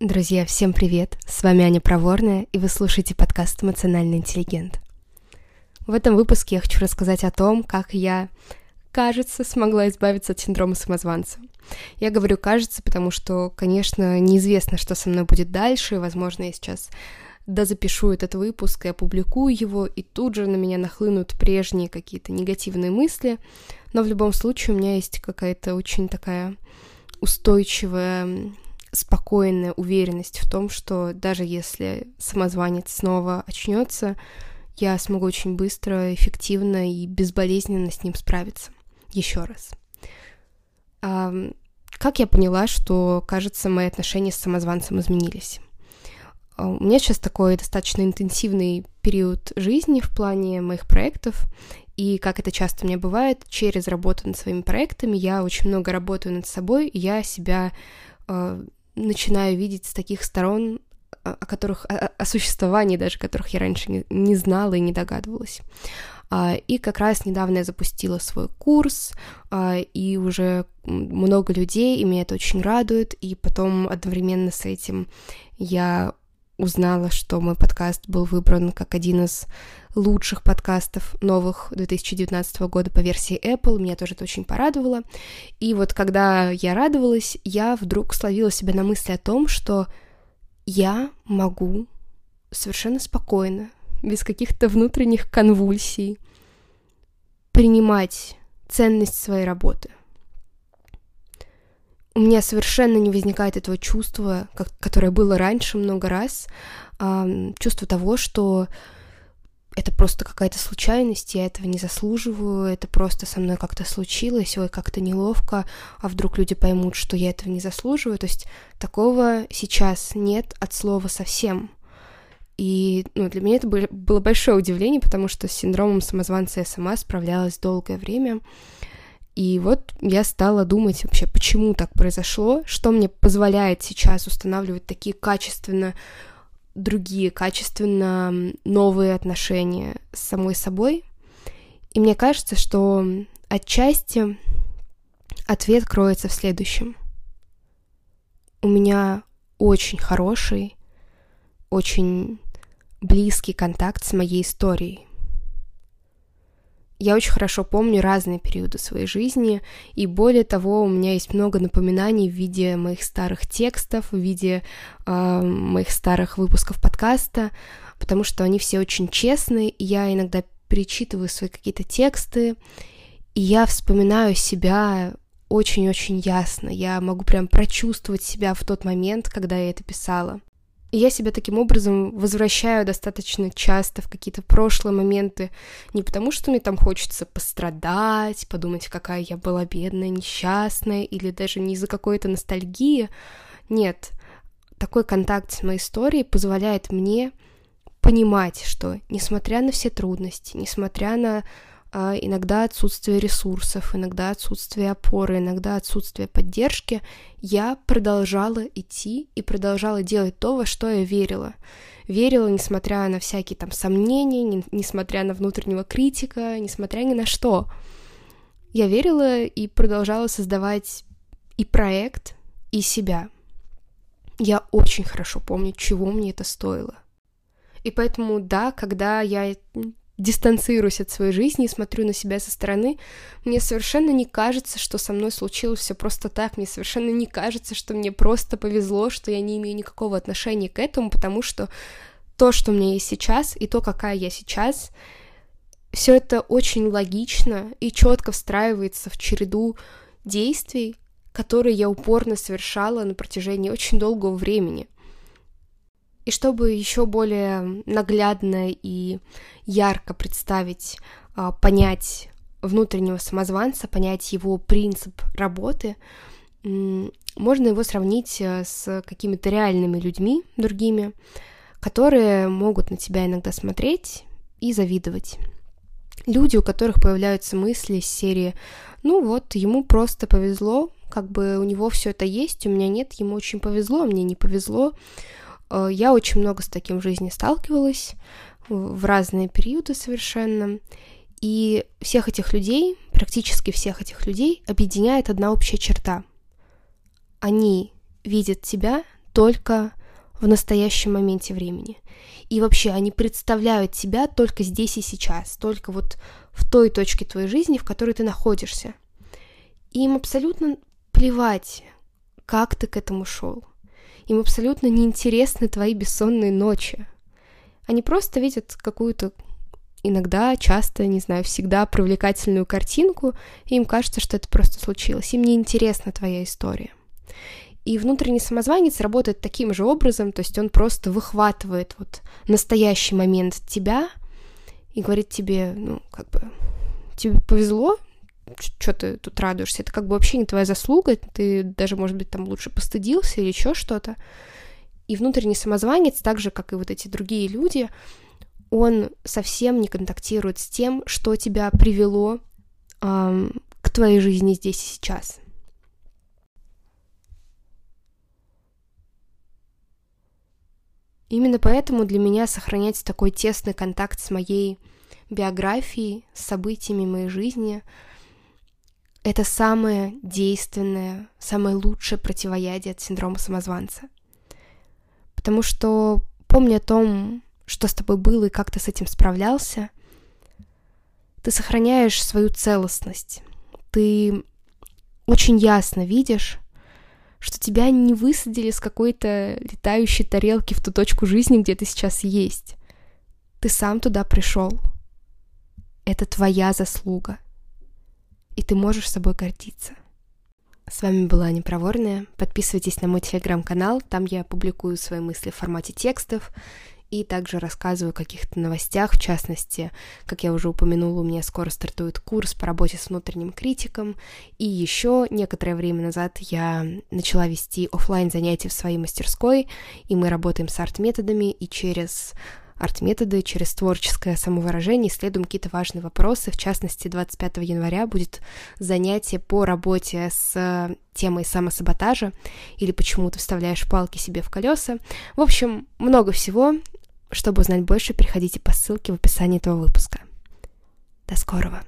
Друзья, всем привет! С вами Аня Проворная, и вы слушаете подкаст «Эмоциональный интеллигент». В этом выпуске я хочу рассказать о том, как я, кажется, смогла избавиться от синдрома самозванца. Я говорю «кажется», потому что, конечно, неизвестно, что со мной будет дальше, и, возможно, я сейчас дозапишу этот выпуск и опубликую его, и тут же на меня нахлынут прежние какие-то негативные мысли, но в любом случае у меня есть какая-то очень такая устойчивая спокойная уверенность в том, что даже если самозванец снова очнется, я смогу очень быстро, эффективно и безболезненно с ним справиться. Еще раз. А, как я поняла, что, кажется, мои отношения с самозванцем изменились? А, у меня сейчас такой достаточно интенсивный период жизни в плане моих проектов, и как это часто у меня бывает, через работу над своими проектами я очень много работаю над собой, и я себя а, начинаю видеть с таких сторон, о которых, о, о существовании даже которых я раньше не, не знала и не догадывалась. А, и как раз недавно я запустила свой курс, а, и уже много людей, и меня это очень радует. И потом одновременно с этим я узнала, что мой подкаст был выбран как один из лучших подкастов новых 2019 года по версии Apple. Меня тоже это очень порадовало. И вот когда я радовалась, я вдруг словила себя на мысли о том, что я могу совершенно спокойно, без каких-то внутренних конвульсий, принимать ценность своей работы. У меня совершенно не возникает этого чувства, как, которое было раньше много раз, э, чувство того, что это просто какая-то случайность, я этого не заслуживаю, это просто со мной как-то случилось, ой, как-то неловко, а вдруг люди поймут, что я этого не заслуживаю. То есть такого сейчас нет от слова совсем. И ну, для меня это было большое удивление, потому что с синдромом самозванца я сама справлялась долгое время. И вот я стала думать вообще, почему так произошло, что мне позволяет сейчас устанавливать такие качественно другие, качественно новые отношения с самой собой. И мне кажется, что отчасти ответ кроется в следующем. У меня очень хороший, очень близкий контакт с моей историей. Я очень хорошо помню разные периоды своей жизни, и более того, у меня есть много напоминаний в виде моих старых текстов, в виде э, моих старых выпусков подкаста, потому что они все очень честные, и я иногда перечитываю свои какие-то тексты, и я вспоминаю себя очень-очень ясно. Я могу прям прочувствовать себя в тот момент, когда я это писала. И я себя таким образом возвращаю достаточно часто в какие-то прошлые моменты, не потому что мне там хочется пострадать, подумать, какая я была бедная, несчастная, или даже не из-за какой-то ностальгии. Нет, такой контакт с моей историей позволяет мне понимать, что несмотря на все трудности, несмотря на иногда отсутствие ресурсов, иногда отсутствие опоры, иногда отсутствие поддержки, я продолжала идти и продолжала делать то, во что я верила. Верила, несмотря на всякие там сомнения, не, несмотря на внутреннего критика, несмотря ни на что. Я верила и продолжала создавать и проект, и себя. Я очень хорошо помню, чего мне это стоило. И поэтому, да, когда я дистанцируюсь от своей жизни и смотрю на себя со стороны, мне совершенно не кажется, что со мной случилось все просто так, мне совершенно не кажется, что мне просто повезло, что я не имею никакого отношения к этому, потому что то, что у меня есть сейчас, и то, какая я сейчас, все это очень логично и четко встраивается в череду действий, которые я упорно совершала на протяжении очень долгого времени — и чтобы еще более наглядно и ярко представить, а, понять внутреннего самозванца, понять его принцип работы, можно его сравнить э, с какими-то реальными людьми, другими, которые могут на тебя иногда смотреть и завидовать. Люди, у которых появляются мысли из серии «Ну вот, ему просто повезло, как бы у него все это есть, у меня нет, ему очень повезло, а мне не повезло», я очень много с таким в жизни сталкивалась в разные периоды совершенно. И всех этих людей, практически всех этих людей, объединяет одна общая черта. Они видят тебя только в настоящем моменте времени. И вообще они представляют тебя только здесь и сейчас, только вот в той точке твоей жизни, в которой ты находишься. Им абсолютно плевать, как ты к этому шел. Им абсолютно неинтересны твои бессонные ночи. Они просто видят какую-то иногда, часто, не знаю, всегда привлекательную картинку, и им кажется, что это просто случилось. Им не интересна твоя история. И внутренний самозванец работает таким же образом, то есть он просто выхватывает вот настоящий момент тебя и говорит тебе, ну, как бы, тебе повезло, что ты тут радуешься, это как бы вообще не твоя заслуга, ты даже, может быть, там лучше постыдился или еще что-то. И внутренний самозванец, так же, как и вот эти другие люди, он совсем не контактирует с тем, что тебя привело эм, к твоей жизни здесь и сейчас. Именно поэтому для меня сохранять такой тесный контакт с моей биографией, с событиями моей жизни, это самое действенное, самое лучшее противоядие от синдрома самозванца. Потому что, помня о том, что с тобой было и как ты с этим справлялся, ты сохраняешь свою целостность. Ты очень ясно видишь, что тебя не высадили с какой-то летающей тарелки в ту точку жизни, где ты сейчас есть. Ты сам туда пришел. Это твоя заслуга. И ты можешь собой гордиться. С вами была Непроворная. Подписывайтесь на мой телеграм-канал, там я публикую свои мысли в формате текстов и также рассказываю о каких-то новостях, в частности, как я уже упомянула, у меня скоро стартует курс по работе с внутренним критиком, и еще некоторое время назад я начала вести офлайн занятия в своей мастерской, и мы работаем с арт-методами, и через арт-методы, через творческое самовыражение исследуем какие-то важные вопросы. В частности, 25 января будет занятие по работе с темой самосаботажа или почему ты вставляешь палки себе в колеса. В общем, много всего. Чтобы узнать больше, переходите по ссылке в описании этого выпуска. До скорого!